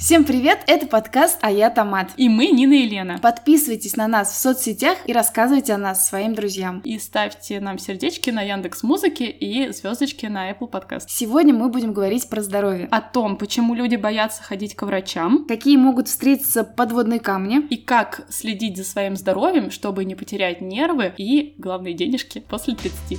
Всем привет, это подкаст «А я Томат». И мы Нина и Лена. Подписывайтесь на нас в соцсетях и рассказывайте о нас своим друзьям. И ставьте нам сердечки на Яндекс Музыке и звездочки на Apple Podcast. Сегодня мы будем говорить про здоровье. О том, почему люди боятся ходить к врачам. Какие могут встретиться подводные камни. И как следить за своим здоровьем, чтобы не потерять нервы и, главные денежки после 30.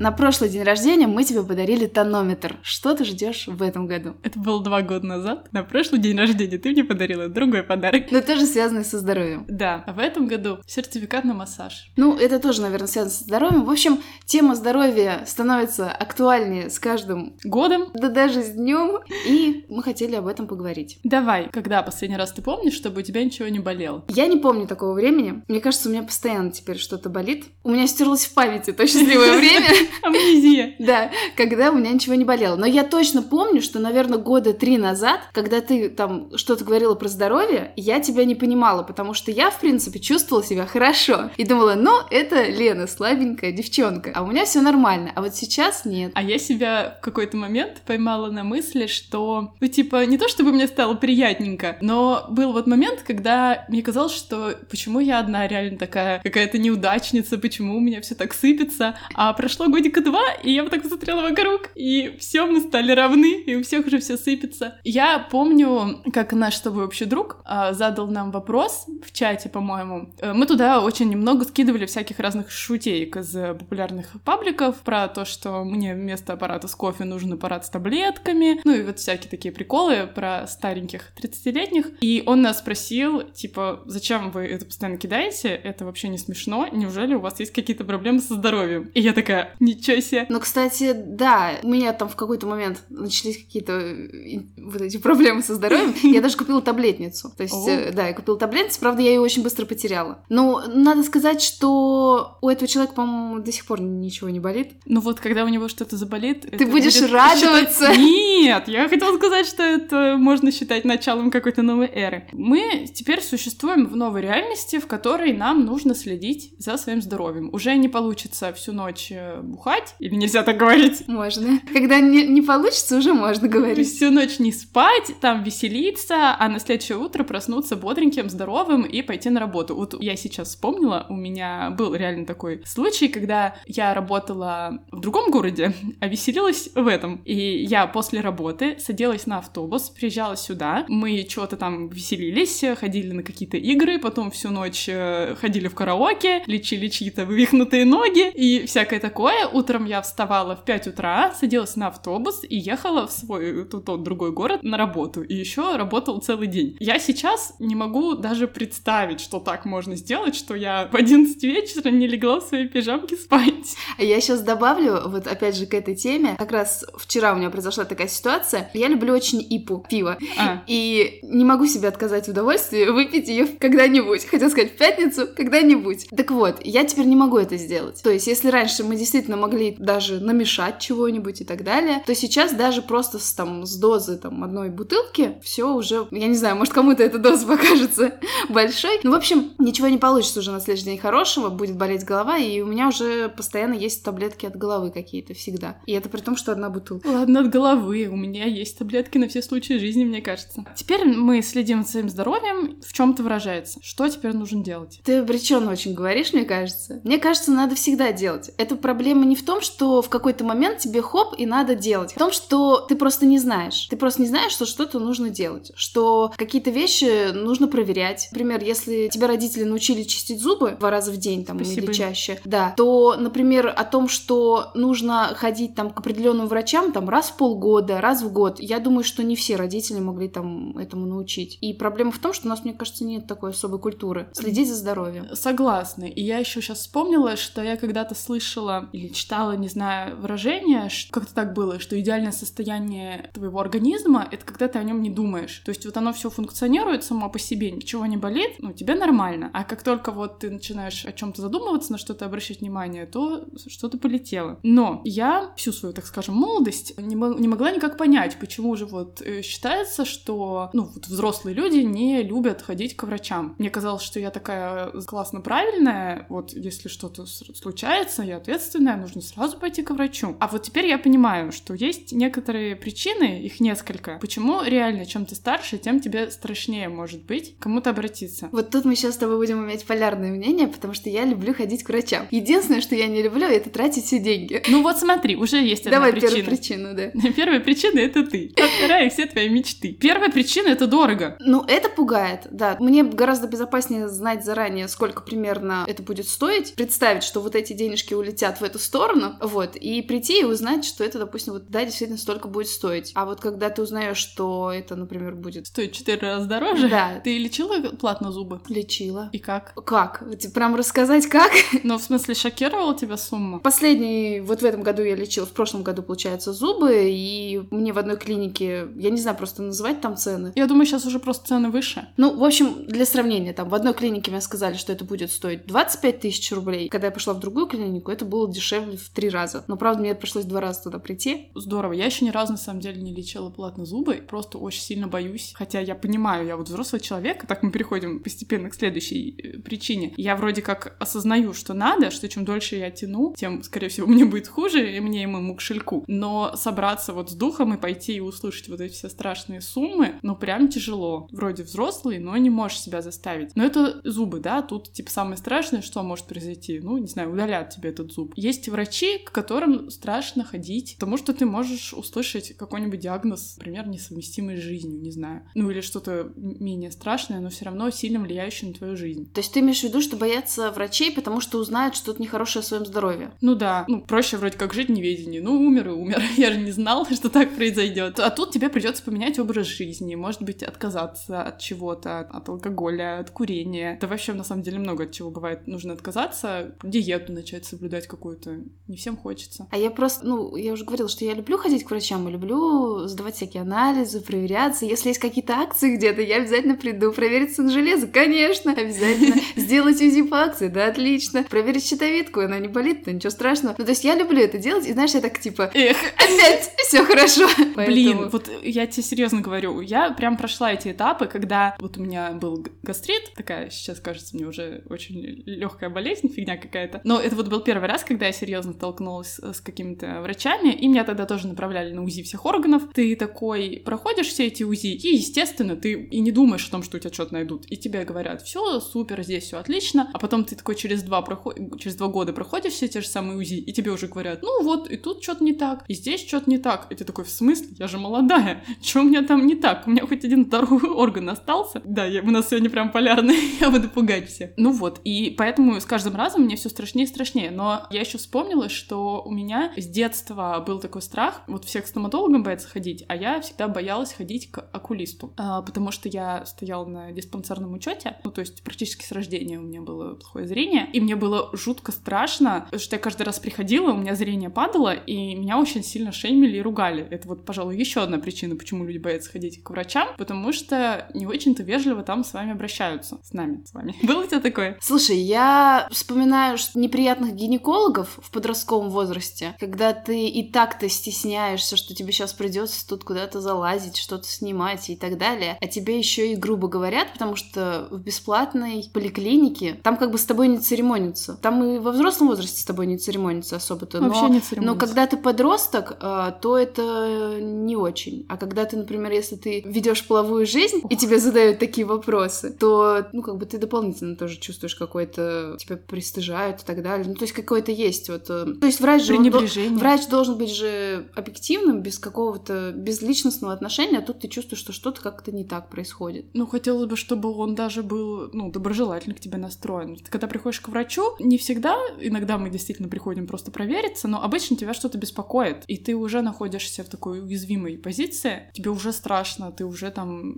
На прошлый день рождения мы тебе подарили тонометр. Что ты ждешь в этом году? Это было два года назад. На прошлый день рождения ты мне подарила другой подарок. Но тоже связанный со здоровьем. Да, а в этом году сертификат на массаж. Ну, это тоже, наверное, связано со здоровьем. В общем, тема здоровья становится актуальнее с каждым годом. Да даже с днем. И мы хотели об этом поговорить. Давай, когда последний раз ты помнишь, чтобы у тебя ничего не болело? Я не помню такого времени. Мне кажется, у меня постоянно теперь что-то болит. У меня стерлось в памяти то счастливое время. Амнезия. Да, когда у меня ничего не болело. Но я точно помню, что, наверное, года три назад, когда ты там что-то говорила про здоровье, я тебя не понимала, потому что я, в принципе, чувствовала себя хорошо. И думала, ну, это Лена, слабенькая девчонка. А у меня все нормально. А вот сейчас нет. А я себя в какой-то момент поймала на мысли, что, ну, типа, не то чтобы мне стало приятненько, но был вот момент, когда мне казалось, что почему я одна реально такая какая-то неудачница, почему у меня все так сыпется. А прошло годика два, и я вот так посмотрела вокруг, и все мы стали равны, и у всех уже все сыпется. Я помню, как наш с тобой общий друг а, задал нам вопрос в чате, по-моему. Э, мы туда очень немного скидывали всяких разных шутеек из популярных пабликов про то, что мне вместо аппарата с кофе нужен аппарат с таблетками, ну и вот всякие такие приколы про стареньких 30-летних. И он нас спросил, типа, зачем вы это постоянно кидаете? Это вообще не смешно. Неужели у вас есть какие-то проблемы со здоровьем? И я такая, ничего себе. Ну, кстати, да, у меня там в какой-то момент начались какие-то э, вот эти проблемы со здоровьем. Я даже купила таблетницу. То есть, э, да, я купила таблетницу, правда, я ее очень быстро потеряла. Но надо сказать, что у этого человека, по-моему, до сих пор ничего не болит. Ну вот, когда у него что-то заболит... Ты будешь радоваться! Нет, я хотела сказать, что это можно считать началом какой-то новой эры. Мы теперь существуем в новой реальности, в которой нам нужно следить за своим здоровьем. Уже не получится всю ночь э, бухать, или нельзя так говорить? Можно. Когда не, не получится, уже можно говорить. Всю ночь не спать, там веселиться, а на следующее утро проснуться бодреньким, здоровым и пойти на работу. Вот я сейчас вспомнила, у меня был реально такой случай, когда я работала в другом городе, а веселилась в этом. И я после работы садилась на автобус, приезжала сюда, мы что-то там веселились, ходили на какие-то игры, потом всю ночь э, ходили в караоке, лечили чьи-то вывихнутые ноги и всякое такое. Утром я вставала в 5 утра, садилась на автобус и ехала в свой тот, тот другой город на работу. И еще работала целый день. Я сейчас не могу даже представить, что так можно сделать, что я в 11 вечера не легла в своей пижамке спать. А я сейчас добавлю, вот опять же к этой теме, как раз вчера у меня произошла такая ситуация. Я люблю очень ипу, пиво. А. И не могу себе отказать в удовольствии выпить ее когда-нибудь. Хотела сказать, в пятницу когда-нибудь. Так вот, я теперь не могу это сделать. То есть, если раньше мы действительно могли даже намешать чего-нибудь и так далее, то сейчас даже просто с, там, с дозы там, одной бутылки все уже, я не знаю, может кому-то эта доза покажется большой. Ну, в общем, ничего не получится уже на следующий день хорошего, будет болеть голова, и у меня уже постоянно есть таблетки от головы какие-то всегда. И это при том, что одна бутылка. Ладно, от головы. У меня есть таблетки на все случаи жизни, мне кажется. Теперь мы следим за своим здоровьем. В чем-то выражается. Что теперь нужно делать? Ты обреченно очень говоришь, мне кажется. Мне кажется, надо всегда делать. Эта проблема не в том, что в какой-то момент тебе хоп и надо делать. В том, что ты просто не знаешь. Ты просто не знаешь, что что-то нужно делать. Что какие-то вещи нужно проверять. Например, если тебя родители научили чистить зубы два раза в день там, Спасибо. или чаще, да, то, например, о том, что нужно ходить там к определенным врачам там раз в полгода, раз в год, я думаю, что не все родители могли там этому научить. И проблема в том, что у нас, мне кажется, нет такой особой культуры. Следить за здоровьем. Согласна. И я еще сейчас вспомнила, что я когда-то слышала или читала, не знаю, выражение, как-то так было, что идеальное состояние твоего организма — это когда ты о нем не думаешь. То есть вот оно все функционирует само по себе, ничего не болит, ну, тебе нормально. А как только вот ты начинаешь о чем-то задумываться, на что-то обращать внимание, то что-то полетело. Но я всю свою, так скажем, молодость не, не могла никак понять, почему же вот э, считается, что, ну, вот взрослые люди не любят ходить к врачам. Мне казалось, что я такая классно правильная, вот если что-то случается, я ответственная, нужно сразу пойти к врачу. А вот теперь я понимаю, что есть некоторые причины, их несколько, почему реально, чем ты старше, тем тебе страшнее может быть кому-то обратиться. Вот тут мы сейчас с тобой будем иметь полярное мнение, потому что я люблю ходить к врачам. Единственное, что я не люблю, это тратить все деньги. Ну вот смотри, уже есть одна Давай причина. первую причину, да. Первая причина — это ты. А вторая — все твои мечты. Первая причина — это дорого. Ну, это пугает, да. Мне гораздо безопаснее знать заранее, сколько примерно это будет стоить, представить, что вот эти денежки улетят в эту сторону, вот, и прийти и узнать, что это, допустим, вот, да, действительно столько будет стоить. А вот когда ты узнаешь, что это, например, будет... Стоит четыре раза дороже? Да. Ты лечила платно зубы? Лечила. И как? Как? Прям рассказать, как? Ну, в смысле, шокировала тебя сумма? Последний, вот в этом году я лечила, в прошлом году, получается, зубы, и мне в одной клинике, я не знаю просто называть там цены. Я думаю, сейчас уже просто цены выше. Ну, в общем, для сравнения, там, в одной клинике мне сказали, что это будет стоить 25 тысяч рублей. Когда я пошла в другую клинику, это было дешевле в три раза. Но, правда, мне пришлось два раза туда прийти. Здорово. Я еще ни разу, на самом деле, не лечила платно зубы. Просто очень сильно боюсь. Хотя я понимаю, я вот взрослый человек, и так мы переходим постепенно к следующей э, причине. Я вроде как осознаю, что надо, что чем дольше я тяну, тем, скорее всего, мне будет хуже, и мне, и моему кошельку. Но собраться вот с духом и пойти и услышать вот эти все страшные суммы, ну, прям тяжело. Вроде взрослый, но не можешь себя заставить. Но это зубы, да, тут, типа, самое страшное, что может произойти. Ну, не знаю, удалят тебе этот зуб. Есть врачи, к которым страшно ходить, потому что ты можешь услышать какой-нибудь диагноз, например, несовместимый с жизнью, не знаю. Ну, или что-то менее страшное, но все равно сильно влияющее на твою жизнь. То есть ты имеешь в виду, что боятся врачей, потому что узнают что-то нехорошее о своем здоровье? Ну да. Ну, проще вроде как жить в неведении. Ну, умер и умер. Я же не знал, что так произойдет. А тут тебе придется поменять образ жизни, может быть, отказаться от чего-то, от алкоголя, от курения. Да вообще, на самом деле, много от чего бывает. Нужно отказаться, диету начать соблюдать какую-то. Не всем хочется. А я просто, ну, я уже говорила, что я люблю ходить к врачам и люблю сдавать всякие анализы, проверяться. Если есть какие-то акции где-то, я обязательно приду. Проверить сын железо, конечно, обязательно. Сделать УЗИ по акции, да, отлично. Проверить щитовидку, она не болит, то ничего страшного. Ну, то есть я люблю это делать, и знаешь, я так типа, эх, опять все хорошо. Блин, вот я тебе серьезно говорю, я прям прошла эти этапы, когда вот у меня был гастрит, такая сейчас кажется мне уже очень легкая болезнь, фигня какая-то. Но это вот был первый раз, когда я серьезно столкнулась с какими-то врачами, и меня тогда тоже направляли на УЗИ всех органов. Ты такой проходишь все эти УЗИ, и, естественно, ты и не думаешь о том, что у тебя что-то найдут. И тебе говорят, все супер, здесь все отлично. А потом ты такой через два, проход... через два года проходишь все те же самые УЗИ, и тебе уже говорят, ну вот, и тут что-то не так, и здесь что-то не так. И ты такой, в смысле? Я же молодая. Что у меня там не так? У меня хоть один здоровый орган остался. Да, я, у нас сегодня прям полярный, я буду пугать всех. Ну вот, и поэтому с каждым разом мне все страшнее и страшнее. Но я еще вспомнила, что у меня с детства был такой страх, вот всех стоматологам боятся ходить, а я всегда боялась ходить к окулисту, а, потому что я стояла на диспансерном учете, ну то есть практически с рождения у меня было плохое зрение, и мне было жутко страшно, что я каждый раз приходила, у меня зрение падало, и меня очень сильно шеймили и ругали. Это вот, пожалуй, еще одна причина, почему люди боятся ходить к врачам, потому что не очень-то вежливо там с вами обращаются, с нами, с вами. Было у тебя такое? Слушай, я вспоминаю что неприятных гинекологов в подростковом возрасте, когда ты и так-то стесняешься, что тебе сейчас придется тут куда-то залазить, что-то снимать и так далее, а тебе еще и грубо говорят, потому что в бесплатной поликлинике там как бы с тобой не церемонятся. Там и во взрослом возрасте с тобой не церемонятся особо-то. Вообще но, не церемонятся. Но когда ты подросток, а, то это не очень. А когда ты, например, если ты ведешь половую жизнь и тебе задают такие вопросы, то, ну, как бы ты дополнительно тоже чувствуешь какой-то, тебя пристыжают и так далее. Ну, то есть какой-то есть вот... э, То есть врач же... он Пренебрежение. Врач должен быть же объективным, без какого-то безличностного отношения, а тут ты чувствуешь, что что-то как-то не так происходит. Ну, хотелось бы, чтобы он даже был, ну, доброжелательно к тебе настроен. Ты когда приходишь к врачу, не всегда, иногда мы действительно приходим просто провериться, но обычно тебя что-то беспокоит, и ты уже находишься в такой уязвимой позиции, тебе уже страшно, ты уже там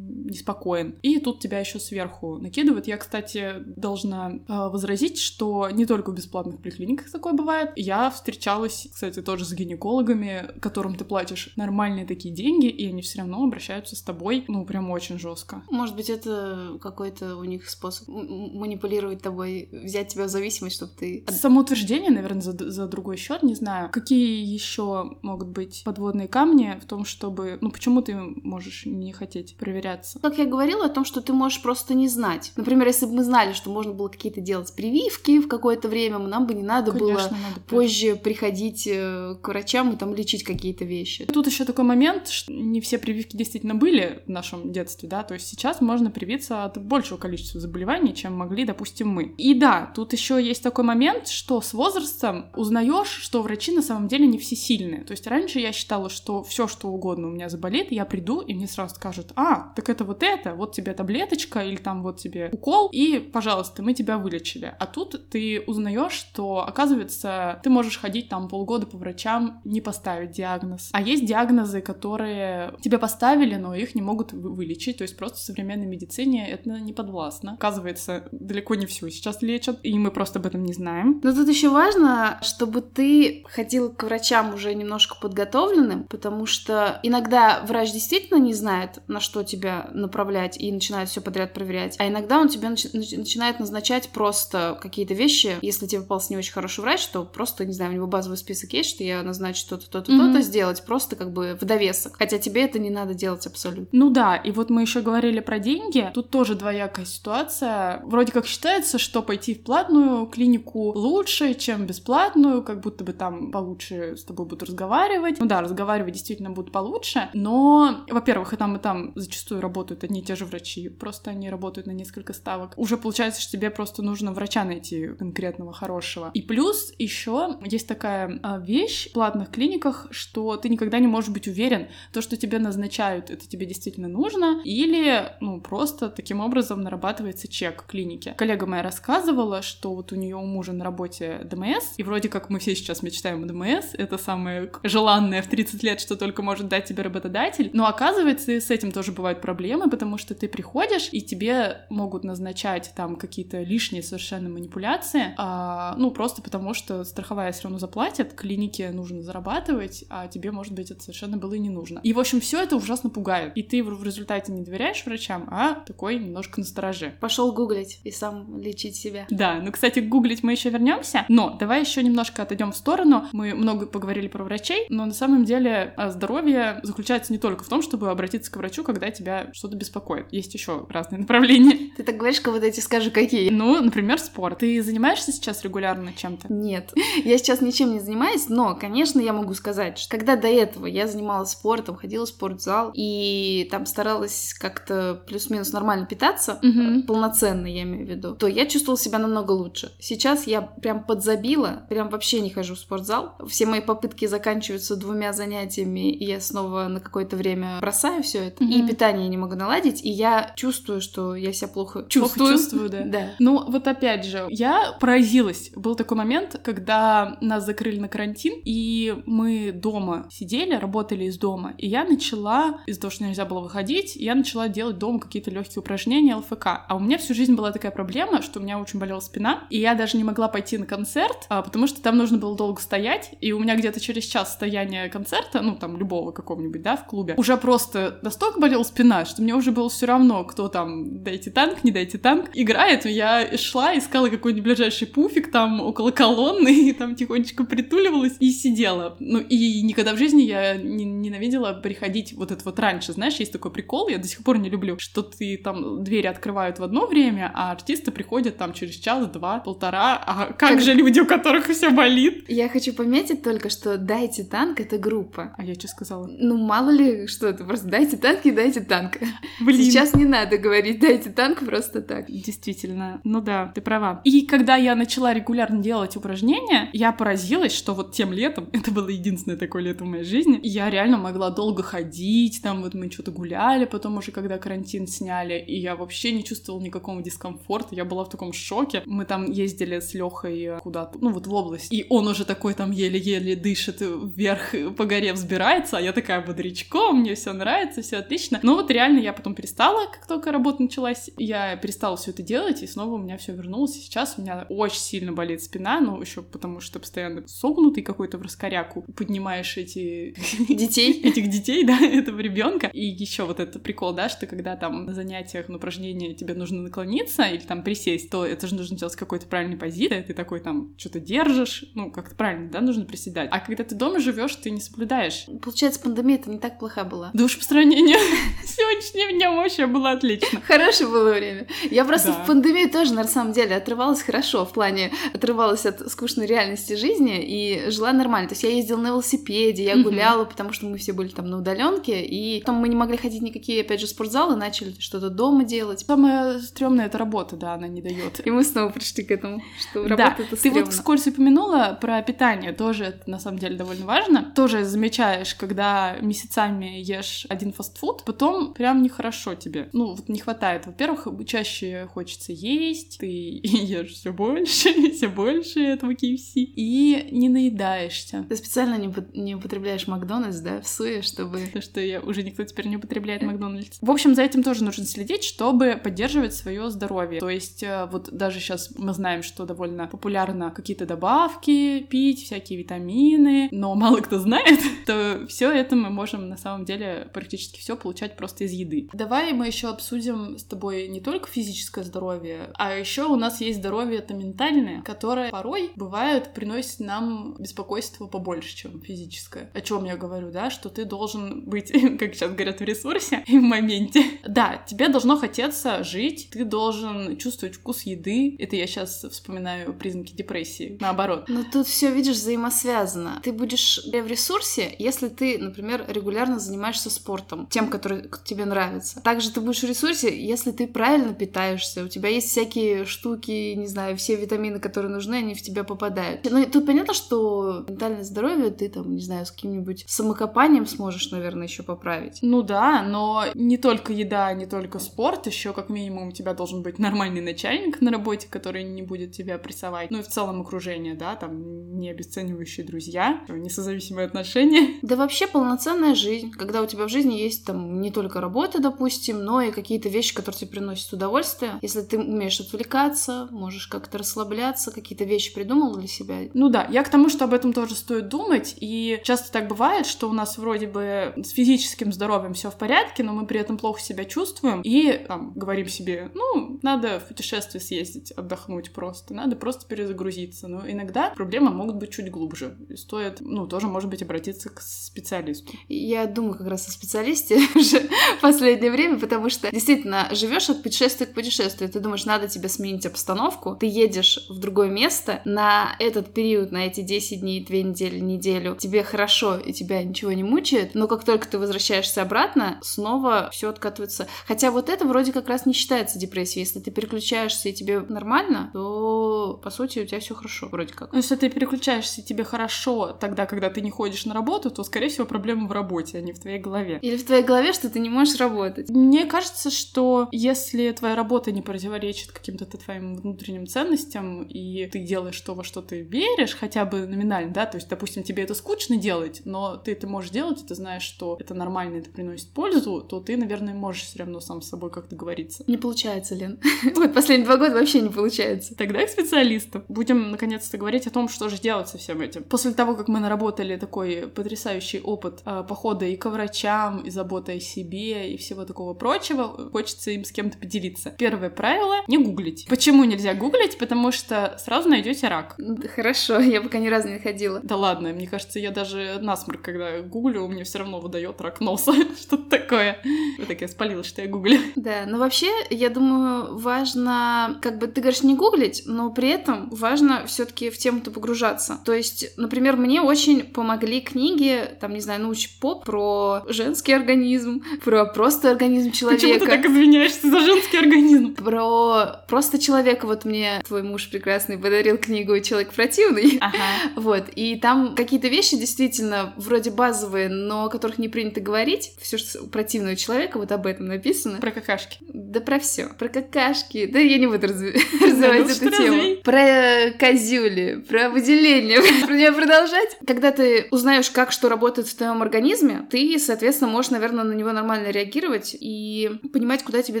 неспокоен. И тут тебя еще сверху накидывают. Я, кстати, должна э, возразить, что не только в бесплатных поликлиниках такое бывает. Я встречалась, кстати, тоже с гинекологами, которым ты платишь нормальные такие деньги, и они все равно обращаются с тобой, ну, прям очень жестко. Может быть, это какой-то у них способ манипулировать тобой, взять тебя в зависимость, чтобы ты... Самоутверждение, наверное, за, за другой счет, не знаю. Какие еще могут быть подводные камни в том, чтобы... Ну, почему ты можешь не хотеть проверяться? Как я говорила о том, что ты можешь просто не знать. Например, если бы мы знали, что можно было какие-то делать прививки в какое-то время, нам бы не надо Конечно, было надо позже приходить э, к врачам и там лечить какие-то вещи. Тут еще такой момент, что не все прививки действительно были в нашем детстве, да, то есть сейчас можно привиться от большего количества заболеваний, чем могли, допустим, мы. И да, тут еще есть такой момент, что с возрастом узнаешь, что врачи на самом деле не все сильные. То есть раньше я считала, что все, что угодно у меня заболит, я приду, и мне сразу скажут, а, так это вот это, вот тебе таблеточка, или там вот тебе укол, и, пожалуйста, мы тебя вылечили. А тут ты узнаешь, что, оказывается, ты можешь ходить там полгода по врачам, не поставить диагноз. А есть диагнозы, которые тебе поставили, но их не могут вылечить. То есть просто в современной медицине это не подвластно. Оказывается, далеко не все сейчас лечат, и мы просто об этом не знаем. Но тут еще важно, чтобы ты ходил к врачам уже немножко подготовленным, потому что иногда врач действительно не знает, на что тебя направлять, и начинает все подряд проверять. А иногда он тебе начи- начинает назначать просто какие-то вещи. Если тебе попался не очень хороший врач, то просто, не знаю, у него базовый список есть, что я назначу то-то, то-то, mm-hmm. то-то сделать, просто как бы в довесок. Хотя тебе это не надо делать абсолютно. Ну да, и вот мы еще говорили про деньги. Тут тоже двоякая ситуация. Вроде как считается, что пойти в платную клинику лучше, чем бесплатную, как будто бы там получше с тобой будут разговаривать. Ну да, разговаривать действительно будут получше, но, во-первых, и там, и там зачастую работают одни и те же врачи, просто они работают на несколько ставок. Уже получается, что тебе просто нужно врача найти конкретного хорошего. И плюс еще есть такая а, вещь в платных клиниках, что ты никогда не можешь быть уверен, то, что тебе назначают, это тебе действительно нужно, или, ну, просто таким образом нарабатывается чек клиники. Коллега моя рассказывала, что вот у нее у мужа на работе ДМС, и вроде как мы все сейчас мечтаем о ДМС, это самое желанное в 30 лет, что только может дать тебе работодатель, но оказывается, и с этим тоже бывают проблемы, потому что ты приходишь, и тебе могут назначать там какие-то лишние совершенно манипуляции, а, ну, просто потому что страховая все равно заплатит, клинике нужно зарабатывать, а тебе, может быть, это совершенно было и не нужно. И, в общем, все это ужасно пугает. И ты в результате не доверяешь врачам, а такой немножко настороже. Пошел гуглить и сам лечить себя. Да, ну, кстати, гуглить мы еще вернемся, но давай еще немножко отойдем в сторону. Мы много поговорили про врачей, но на самом деле а, здоровье заключается не только в том, чтобы обратиться к врачу, когда тебя что-то беспокоит. Есть еще разные направления. Ты так говоришь, как вот эти скажи, какие? Ну, например, спорт. Ты занимаешься сейчас регулярно чем-то? Нет, я сейчас ничем не занимаюсь, но, конечно, я могу сказать, что когда до этого я занималась спортом, ходила в спортзал и там старалась как-то плюс-минус нормально питаться, угу. полноценно я имею в виду, то я чувствовала себя намного лучше. Сейчас я прям подзабила, прям вообще не хожу в спортзал. Все мои попытки заканчиваются двумя занятиями, и я снова на какое-то время бросаю все это. Угу. И питание не могу наладить, и я чувствую, что я себя плохо чувствую. Плохо чувствую, да. да. Ну, вот опять же, я поразилась. Был такой момент, когда нас закрыли на карантин, и мы дома сидели, работали из дома, и я начала, из-за того, что нельзя было выходить, я начала делать дома какие-то легкие упражнения ЛФК. А у меня всю жизнь была такая проблема, что у меня очень болела спина, и я даже не могла пойти на концерт, а, потому что там нужно было долго стоять, и у меня где-то через час стояния концерта, ну, там, любого какого-нибудь, да, в клубе, уже просто настолько болела спина, что мне уже было все равно, кто там, дайте танк, не дайте танк, играет, я шла, искала какой-нибудь ближайший пуфик там около колонны, и там тихонечко притуливалась и сидела. Ну, и никогда в жизни я не ненавидела приходить вот это вот раньше, знаешь, есть такой прикол, я до сих пор не люблю, что ты там двери открывают в одно время, а артисты приходят там через час, два, полтора, а как, как... же люди, у которых все болит? Я хочу пометить только, что «Дайте танк» — это группа. А я что сказала? Ну, мало ли что это, просто «Дайте танк» и «Дайте танк». Блин. Сейчас не надо говорить «Дайте танк» просто так. Действительно. Ну да, ты права. И когда я начала регулярно делать упражнения, я поразилась, что вот тем летом, это было единственное такое лето в моей жизни, я реально могла долго ходить, там вот мы что-то гуляли, потом уже когда карантин сняли, и я вообще не чувствовала никакого дискомфорта, я была в таком шоке. Мы там ездили с Лехой куда-то, ну вот в область, и он уже такой там еле-еле дышит вверх по горе взбирается, а я такая бодрячком, мне все нравится, все отлично. Но вот реально я потом перестала, как только работа началась, я перестала все это делать, и снова у меня все вернулось. И сейчас у меня очень сильно болит спина, ну еще потому что постоянно согнутый какой-то в раскоряку, поднимаешь эти детей, этих детей, да, этого ребенка. И еще вот этот прикол, да, что когда там на занятиях, на упражнении тебе нужно наклониться или там присесть, то это же нужно делать с какой-то правильной позиции, ты такой там что-то держишь, ну, как-то правильно, да, нужно приседать. А когда ты дома живешь, ты не соблюдаешь. Получается, пандемия это не так плоха была. Да уж по сравнению с сегодняшнем днем вообще было отлично. Хорошее было время. Я просто в пандемии тоже, на самом деле, отрывалась хорошо, в плане отрывалась от скучной реальности жизни и жила нормально. То есть я ездила на велосипеде, я гуляла, потому что мы все были там на удаленке, и потом мы не могли ходить никакие, опять же, спортзалы, начали что-то дома делать. Самое стрёмное — это работа, да, она не дает. И мы снова пришли к этому, что работа да. — это Ты вот вскользь упомянула про питание, тоже это на самом деле довольно важно. Тоже замечаешь, когда месяцами ешь один фастфуд, потом прям нехорошо тебе. Ну, вот не хватает. Во-первых, чаще хочется есть, ты ешь все больше, все больше этого KFC, и не наедаешься. Ты специально не, не употребляешь Макдональдс, да, в суе, чтобы... То, что я уже никто теперь не употребляет Макдональдс. В общем, за этим тоже нужно следить, чтобы поддерживать свое здоровье. То есть, э, вот даже сейчас мы знаем, что довольно популярно какие-то добавки пить, всякие витамины, но мало кто знает, то все это мы можем на самом деле практически все получать просто из еды. Давай мы еще обсудим с тобой не только физическое здоровье, а еще у нас есть здоровье это ментальное, которое порой бывает приносит нам беспокойство побольше, чем физическое. О чем я говорю, да, что ты должен быть, как сейчас говорят, в ресурсе и в моменте. Да, тебе должно хотеться жить, ты должен чувствовать вкус еды. Это я сейчас вспоминаю признаки депрессии. Наоборот. Но тут все, видишь, взаимосвязано. Ты будешь в ресурсе, если ты, например, регулярно занимаешься спортом, тем, который тебе нравится. Также ты будешь в ресурсе, если ты правильно питаешься, у тебя есть всякие штуки, не знаю, все витамины, которые нужны, они в тебя попадают. Ну, тут понятно, что ментальное здоровье ты там, не знаю, с каким-нибудь самокопанием сможешь, наверное, еще поправить. Ну да, но не только еда, не только спорт, еще как минимум у тебя должен быть нормальный начальник на работе, который не будет тебя прессовать. Ну и в целом окружение, да, там не обесценивающие друзья, несозависимые отношения. Да вообще полноценная жизнь, когда у тебя в жизни есть там не только работа, допустим, но и какие-то вещи, которые тебе приносят удовольствие. Если ты умеешь отвлекаться, можешь как-то расслабляться, какие-то вещи придумал для себя. Ну да, я к тому, что об этом тоже стоит думать, и часто так бывает, что у нас вроде бы с физическим здоровьем все в порядке, но мы при этом плохо себя чувствуем, и там говорим себе, ну, надо в путешествие съездить, отдохнуть просто, надо просто перезагрузиться. Но иногда проблемы могут быть чуть глубже, и стоит, ну, тоже, может быть, обратиться к специалисту. Я думаю как раз о специалисте уже в последнее время, потому что действительно живешь от путешествия к путешествию, ты думаешь, надо тебе сменить обстановку, ты едешь в другое место на этот период, на эти 10 дней, 2 недели, неделю, тебе хорошо и тебя ничего не мучает, но как только ты возвращаешься обратно, снова все откатывается. Хотя вот это вроде как раз не считается депрессией. Если ты переключаешься и тебе нормально, то по сути у тебя все хорошо, вроде как. Ну, если ты переключаешься и тебе хорошо тогда, когда ты не ходишь на работу, то, скорее всего, проблема в работе, а не в твоей голове. Или в твоей голове, что ты не можешь работать. Мне кажется, что если твоя работа не противоречит каким-то твоим внутренним ценностям, и ты делаешь то, во что ты веришь, хотя бы номинально, да, то есть, допустим, тебе это скучно делать, но ты это можешь делать, и ты знаешь, что это нормально, это приносит пользу, то ты, наверное, можешь все равно сам с собой как-то говориться. Не получается, Лен. Вот последние два года вообще не получается. Тогда к специалисту. Будем, наконец-то, говорить о том, что же делать со всем этим. После того, как мы наработали такой потрясающий опыт э, похода и к врачам, и заботы о себе, и всего такого прочего, хочется им с кем-то поделиться. Первое правило — не гуглить. Почему нельзя гуглить? Потому что сразу найдете рак. Хорошо, я пока ни разу не ходила. Да ладно, мне кажется, я даже насморк, когда гуглю, мне все равно выдает рак носа. Что-то такое. Я такая спалилась, что я гуглю. Да, но вообще, я думаю, важно, как бы ты говоришь, не гуглить, но при этом важно все-таки в тему-то погружаться. То есть, например, мне очень помогли книги, там, не знаю, научпоп про женский организм, про просто организм человека. Почему ты так извиняешься за женский организм? Про просто человека. Вот мне твой муж прекрасный подарил книгу «Человек противный». Ага. Вот, и там какие-то вещи действительно вроде базовые, но о которых не принято говорить. Все, что противного человека, вот об этом написано. Про какашки. Да про все. Про какашки. Да я не буду развивать эту тему. Про козюли, про выделение. Про нее продолжать. Когда ты узнаешь, как что работает в твоем организме, ты, соответственно, можешь, наверное, на него нормально реагировать и понимать, куда тебе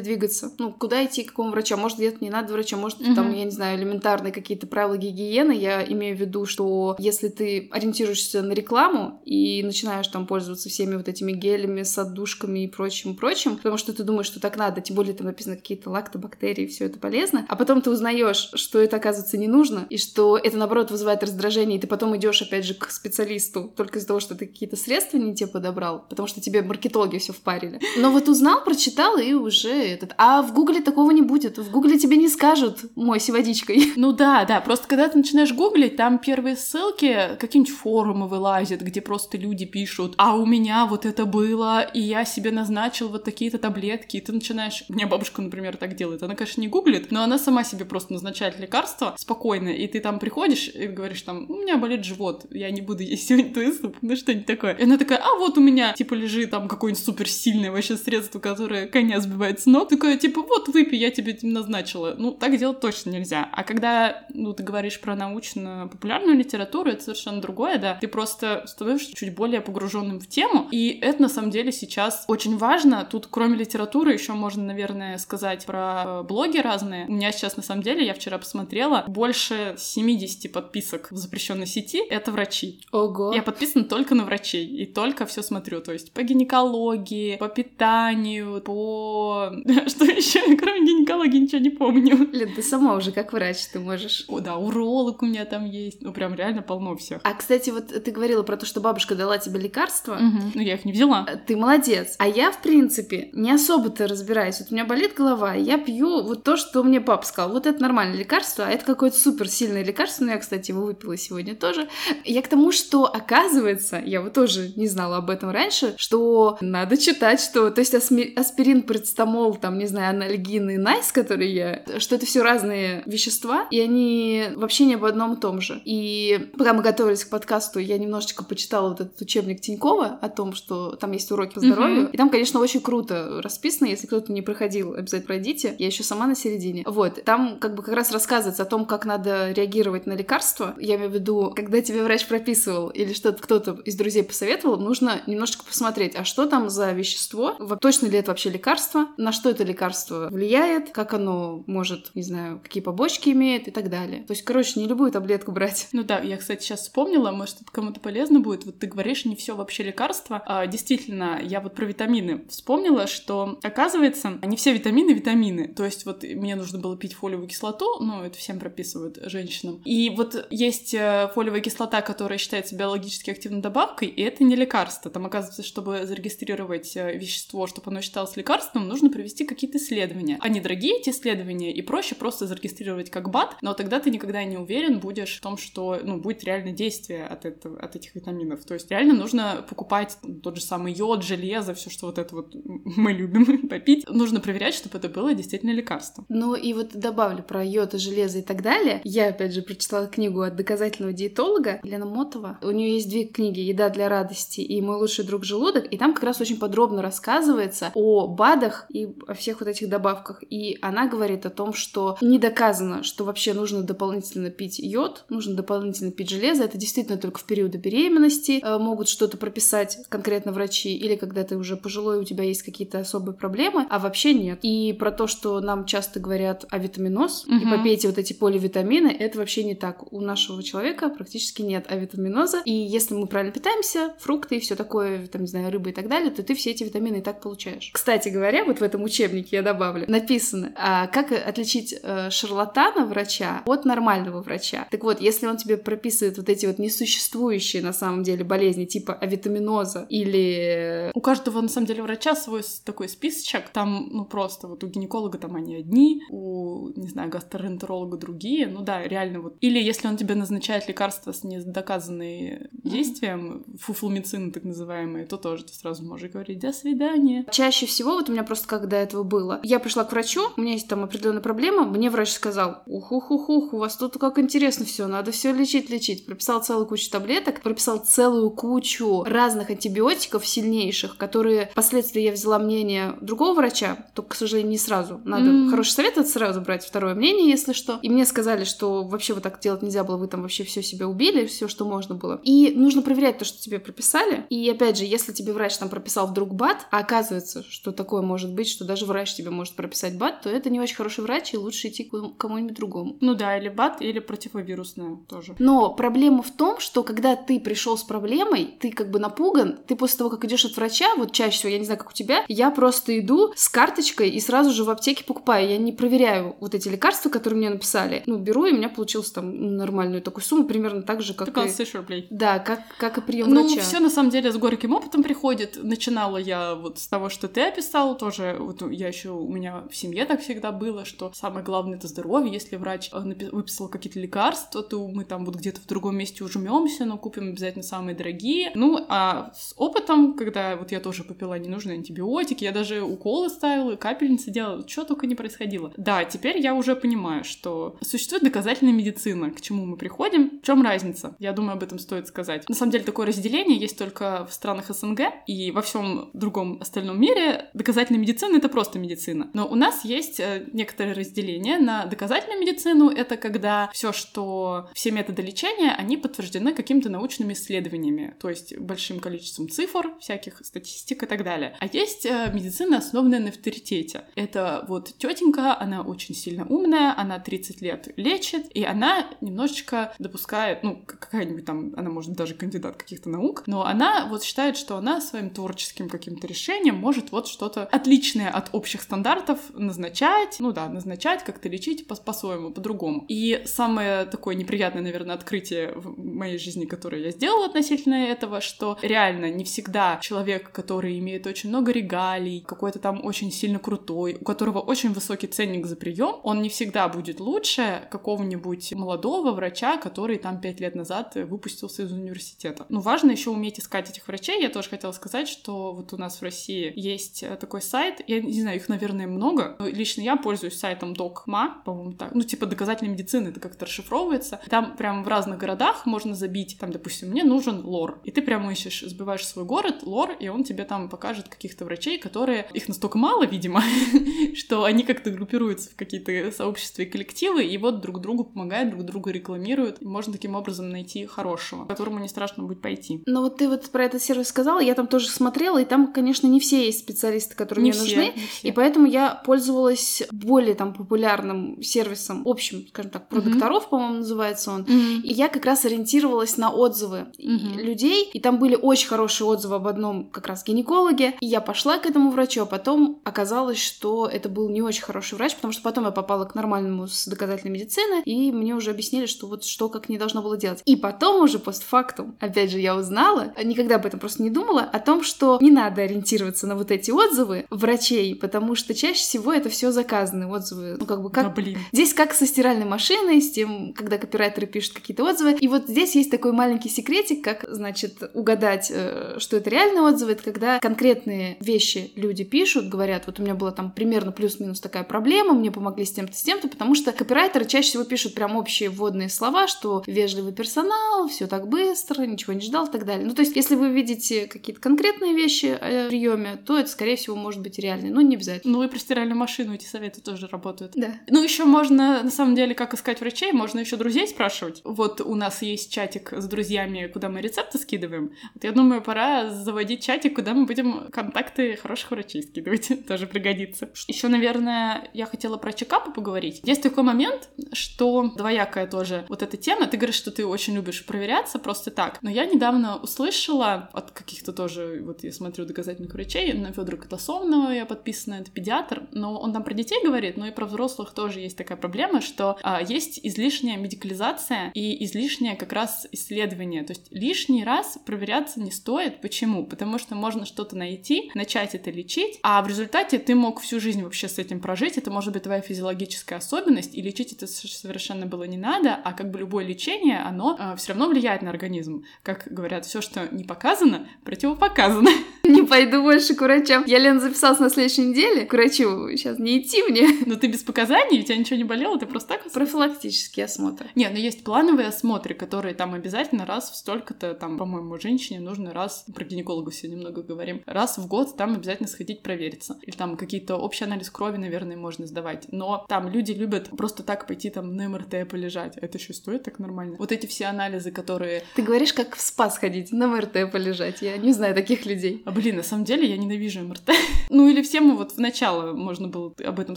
двигаться. Ну, куда идти, к какому врачу. Может, где-то не надо врача, может, там, я не знаю, элементарные какие-то правила гигиены. Я имею в виду, что если ты ориентируешься на рекламу и начинаешь там пользоваться всеми вот этими гелями, с отдушками и прочим, прочим, потому что ты думаешь, что так надо, тем более там написано какие-то лактобактерии бактерии, все это полезно, а потом ты узнаешь, что это, оказывается, не нужно, и что это, наоборот, вызывает раздражение, и ты потом идешь, опять же, к специалисту только из-за того, что ты какие-то средства не те подобрал, потому что тебе маркетологи все впарили. Но вот узнал, прочитал, и уже этот... А в Гугле такого не будет. В Гугле тебе не скажут «мойся водичкой». Ну да, да, просто когда ты начинаешь гуглить, там первые ссылки, какие-нибудь форумы вылазят, где просто люди пишут, а у меня вот это было, и я себе назначил вот такие-то таблетки, и ты начинаешь... У меня бабушка, например, так делает. Она, конечно, не гуглит, но она сама себе просто назначает лекарства спокойно, и ты там приходишь и говоришь там, у меня болит живот, я не буду есть сегодня твой суп, ну что-нибудь такое. И она такая, а вот у меня, типа, лежит там какое-нибудь суперсильное вообще средство, которое коня сбивает с ног. Такое, типа, вот выпей, я тебе назначила. Ну, так делать точно нельзя. А когда, ну, ты говоришь про научно-популярную литературу, это совершенно другое, да. Ты просто становишься чуть более погруженным в тему, и это, на самом деле, сейчас очень важно. Тут, кроме литературы, еще можно, наверное, сказать про э, блоги разные. У меня сейчас, на самом деле, я вчера посмотрела, больше 70 подписок в запрещенной сети — это врачи. Ого! Я подписана только на врачей, и только все смотрю. То есть по гинекологии, по питанию, по... Что еще? Кроме гинекологии ничего не помню. Лен, ты сама уже как врач, ты можешь. Да, уролог у меня там есть. Ну, прям реально полно всех. А, кстати, вот ты говорила про то, что бабушка дала тебе лекарства. Угу. Ну, я их не взяла. Ты молодец. А я, в принципе, не особо-то разбираюсь. Вот у меня болит голова, и я пью вот то, что мне папа сказал. Вот это нормальное лекарство, а это какое-то супер сильное лекарство. Ну, я, кстати, его выпила сегодня тоже. Я к тому, что, оказывается, я вот тоже не знала об этом раньше, что надо читать, что... То есть аспирин, парацетамол, там, не знаю, анальгин и найс, которые я... Что это все разные вещества, и они вообще не об одном и том же. И пока мы готовились к подкасту, я немножечко почитала вот этот учебник Тинькова о том, что там есть уроки по здоровью. Mm-hmm. И там, конечно, очень круто расписано. Если кто-то не проходил, обязательно пройдите. Я еще сама на середине. Вот. Там как бы как раз рассказывается о том, как надо реагировать на лекарства. Я имею в виду, когда тебе врач прописывал или что-то кто-то из друзей посоветовал, нужно немножечко посмотреть, а что там за вещество, точно ли это вообще лекарство, на что это лекарство влияет, как оно может, не знаю, какие побочки имеет и так далее. То есть, короче, не любую таблетку брать. Ну да, я, кстати, сейчас вспомнила, может, это кому-то полезно будет. Вот ты говоришь, не все вообще лекарства. А, действительно, я вот про витамины вспомнила, что, оказывается, не все витамины витамины. То есть вот мне нужно было пить фолиевую кислоту, ну, это всем прописывают женщинам. И вот есть э, фолиевая кислота, которая считается биологически активной добавкой, и это не лекарство. Там, оказывается, чтобы зарегистрировать э, вещество, чтобы оно считалось лекарством, нужно провести какие-то исследования. Они дорогие, эти исследования, и проще просто зарегистрировать как БАД, но тогда ты никогда не уверен будешь в том, что, ну, будет реально действие от, этого, от этих витаминов. То есть реально нужно покупать тот же самый йод, железо, все, что вот это вот мы любим попить. Нужно проверять, чтобы это было действительно лекарство. Ну и вот добавлю про йод и железо и так далее. Я, опять же, прочитала книгу от доказательного диетолога Елена Мотова. У нее есть две книги «Еда для радости» и «Мой лучший друг желудок», и там как раз очень подробно рассказывается о БАДах и о всех вот этих добавках. И она говорит о том, что не доказано, что вообще нужно дополнительно пить йод, нужно дополнительно пить железо. Это действительно только в периоды беременности э, могут что-то прописать конкретно врачи, или когда ты уже пожилой, у тебя есть какие-то особые проблемы, а вообще нет. И про то, что нам часто говорят о витаминоз, угу. и попейте вот эти поливитамины, это вообще не так. У нашего человека практически нет авитаминоза, и если мы правильно питаемся, фрукты и все такое, там, не знаю, рыба и так далее, то ты все эти витамины и так получаешь. Кстати говоря, вот в этом учебнике я добавлю, написано, а, как отличить а, шарлатана врача от нормального врача. Так вот, если он тебе прописывает вот эти вот несуществующие на самом деле болезни, типа авитаминоза или... У каждого, на самом деле, врача свой такой списочек, там, ну, просто вот у гинеколога там они одни, у, не знаю, гастроэнтеролога другие, ну да, реально вот. Или если он тебе назначает лекарства с недоказанным действием, фуфломицин так называемые, то тоже ты сразу можешь говорить «до свидания». Чаще всего, вот у меня просто как до этого было, я пришла к врачу, у меня есть там определенная проблема, мне врач сказал «ух-ух-ух-ух, у вас тут как интересно все, надо все лечить, лечить». Прописал целую кучу таблеток, прописал целую кучу разных антибиотиков сильнейших, которые впоследствии я взяла мнение другого врача, только, к сожалению, не сразу. Надо mm. хороший совет, это сразу брать второе мнение, если что. И мне сказали, что вообще вот так делать нельзя было, вы там вообще все себя убили, все, что можно было. И нужно проверять то, что тебе прописали. И опять же, если тебе врач там прописал вдруг БАД, а оказывается, что такое может быть, что даже врач тебе может прописать БАД, то это не очень хороший врач, и лучше идти к кому-нибудь другому. Ну да, или БАД, или противовирусная тоже. Но проблема в том, что когда ты пришел с проблемой, ты как бы напуган, ты после того, как идешь от врача, вот чаще всего, я не знаю, как у тебя, я просто иду с карточкой и сразу же в аптеке покупаю, я не проверяю вот эти лекарства, которые мне написали. Ну, беру, и у меня получилось там нормальную такую сумму, примерно так же, как Около и... рублей. Да, как, как и прием ну, врача. Ну, все на самом деле с горьким опытом приходит. Начинала я вот с того, что ты описала, тоже вот я еще у меня в семье так всегда было, что самое главное это здоровье. Если врач э, выписал какие-то лекарства, то мы там вот где-то в другом месте ужмемся, но купим обязательно самые дорогие. Ну, а с опытом, когда вот я тоже попила ненужные антибиотики, я даже уколы ставила, капельницы делала, что только не происходило. Да, теперь я уже понимаю, что существует доказательная медицина, к чему мы приходим. В чем разница? Я думаю, об этом стоит сказать. На самом деле такое разделение есть только в странах СНГ и во всем другом остальном мире. Доказательная медицина — это просто медицина. Но у нас есть э, некоторое разделение на доказательную медицину. Это когда все, что все методы лечения, они подтверждены какими-то научными исследованиями, то есть большим количеством цифр, всяких статистик и так далее. А есть э, медицина, основанная на авторитете. Это вот тетенька, она очень сильно умная, она 30 лет лечит, и она немножечко допускает, ну, какая-нибудь там, она может даже кандидат каких-то наук, но она вот считает, что она своим творческим каким-то решением может вот что-то отличное от общих стандартов назначать, ну да, назначать, как-то лечить по- по-своему, по-другому. И самое такое неприятное, наверное, открытие в моей жизни, которое я сделала относительно этого, что реально не всегда человек, который имеет очень много регалий, какой-то там очень сильно крутой, у которого очень высокий ценник за прием, он не всегда будет лучше какого-нибудь молодого врача, который там пять лет назад выпустился из университета. Ну, важно еще уметь искать этих врачей. Я тоже хотела сказать, что вот у нас в России есть э, такой сайт, я не знаю, их, наверное, много, но лично я пользуюсь сайтом DocMa, по-моему, так, ну, типа доказательной медицины, это как-то расшифровывается. Там прям в разных городах можно забить, там, допустим, мне нужен лор, и ты прямо ищешь, сбиваешь свой город, лор, и он тебе там покажет каких-то врачей, которые, их настолько мало, видимо, что они как-то группируются в какие-то сообщества и коллективы, и вот друг другу помогают, друг другу рекламируют, и можно таким образом найти хорошего, которому не страшно будет пойти. Ну вот ты вот про этот сервис сказала, я там тоже смотрела, и там, конечно, не все есть специалисты, которые не мне все, нужны, и поэтому я пользовалась более там популярным сервисом, общим, скажем так, про докторов, по-моему, называется он, mm-hmm. и я как раз ориентировалась на отзывы mm-hmm. людей, и там были очень хорошие отзывы об одном как раз гинекологе, и я пошла к этому врачу, а потом оказалось, что это был не очень хороший врач, потому что потом я попала к нормальному с доказательной медицины, и мне уже объяснили, что вот что как не должно было делать. И потом уже постфактум, опять же, я узнала, никогда об этом просто не думала, о том, что не надо ориентироваться на вот эти отзывы врачей, потому что чаще всего это все заказанные отзывы. Ну, как бы как... Да, блин. Здесь как со стиральной машиной, с тем, когда копирайтеры пишут какие-то отзывы. И вот здесь есть такой маленький секретик, как, значит, угадать, э, что это реальные отзывы, это когда конкретные вещи люди пишут, говорят, вот у меня была там примерно плюс-минус такая проблема, мне помогли с тем-то, с тем-то, потому что копирайтеры чаще всего пишут прям общие вводные слова, что вежливый персонал, все так быстро, ничего не ждал и так далее. Ну, то есть, если вы видите какие-то конкретные вещи о приеме, то это, скорее всего, может быть реальный, но не обязательно. Ну, и про стиральную машину эти советы тоже работают. Да. Ну, еще можно, на самом деле, как искать врачей, можно еще друзей спрашивать. Вот у нас есть чатик с друзьями, куда мы рецепты скидываем. Вот я думаю, пора заводить чатик, куда мы будем контакты хороших врачей скидывать. тоже пригодится. Еще, наверное, я хотела про чекапы поговорить. Есть такой момент, что двоякая тоже вот эта тема. Ты говоришь, что ты очень любишь проверяться просто так. Но я недавно услышала от каких-то тоже, вот я смотрю доказательных врачей, на Федора Катасовного я подписана, это педиатр, но он там про детей говорит, но и про взрослых тоже есть такая проблема, что а, есть излишняя медикализация и излишнее как раз исследование. То есть лишний раз проверяться не стоит. Почему? Потому что можно что-то найти, начать это лечить, а в результате ты мог всю жизнь вообще с этим прожить. Это может быть твоя физиологическая особенность, и лечить это совершенно было не надо, а как бы любое лечение, оно а, все равно влияет на организм. Как говорят, все, что не показано, противопоказано. Не пойду больше к врачам. Я, Лена, записалась на следующей неделе к врачу. Сейчас не идти мне. Но ты без показаний, у тебя ничего не болело, ты просто так... Профилактический осмотр. Не, ну есть плановые осмотры, которые там обязательно раз в столько-то, там, по-моему, женщине нужно раз, про гинекологу сегодня много говорим, раз в год там обязательно сходить провериться. Или там какие-то общий анализ крови, наверное, можно сдавать. Но там люди любят просто так пойти там на МРТ полежать. Это еще стоит так нормально? Вот эти все анализы, которые... Ты говоришь, как в спа сходить, на МРТ полежать. Я не знаю таких людей. А блин, на самом деле я ненавижу МРТ. ну или всем вот в начало можно было об этом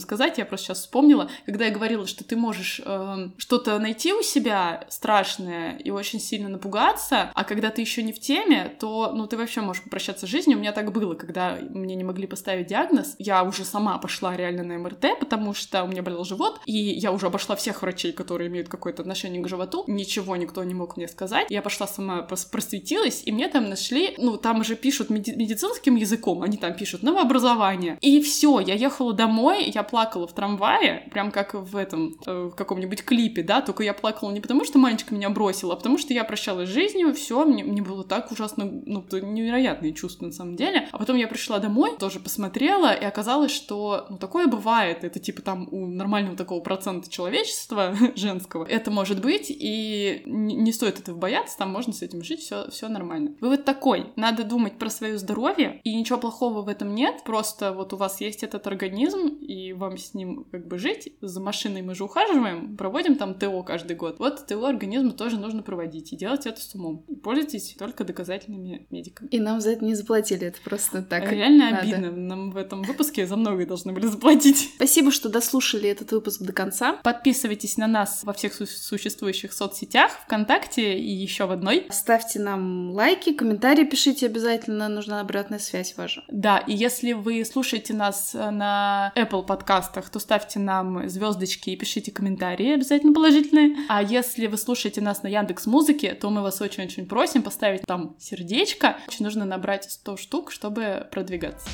сказать, я просто сейчас вспомнила, когда я говорила, что ты можешь э, что-то найти у себя страшное и очень сильно напугаться, а когда ты еще не в теме, то ну ты вообще можешь попрощаться с жизнью. У меня так было, когда мне не могли поставить диагноз, я уже сама пошла реально на МРТ, потому что у меня болел живот, и я уже обошла всех врачей, которые имеют какое-то отношение к животу. Ничего никто не мог мне сказать. Я пошла сама просветилась, и мне там нашли, ну, там уже пишут меди- медицинским языком, они там пишут новообразование. И все, я ехала домой, я плакала в трамвае, прям как в этом, э, каком-нибудь клипе, да, только я плакала не потому, что мальчик меня бросил, а потому что я прощалась с жизнью, все, мне, мне было так ужасно, ну, невероятные чувства на самом деле. А потом я пришла домой, тоже посмотрела, и оказалось, что, ну, такое бывает, это типа там у нормального такого процента человечества женского, это может быть, и не стоит этого бояться, там можно с этим жить, все, все нормально. Вывод такой, надо думать про свое здоровье, и ничего плохого в этом нет, просто вот у вас есть этот организм, и вам с ним как бы жить, за машиной мы же ухаживаем, проводим там ТО каждый год. Вот ТО организма тоже нужно проводить, и делать это с умом. И пользуйтесь только доказательными медиками. И нам за это не заплатили, это просто так. Реально надо. обидно, нам в этом выпуске за многое должны были заплатить. Спасибо, что дослушали этот выпуск до конца. Подписывайтесь на нас во всех существующих соцсетях, ВКонтакте и еще в одной. Ставьте нам лайки, комментарии пишите обязательно, нужна обратная связь ваша. Да, и если вы слушаете нас э, на Apple подкастах, то ставьте нам звездочки и пишите комментарии обязательно положительные. А если вы слушаете нас на Яндекс Музыке, то мы вас очень-очень просим поставить там сердечко. Очень нужно набрать 100 штук, чтобы продвигаться.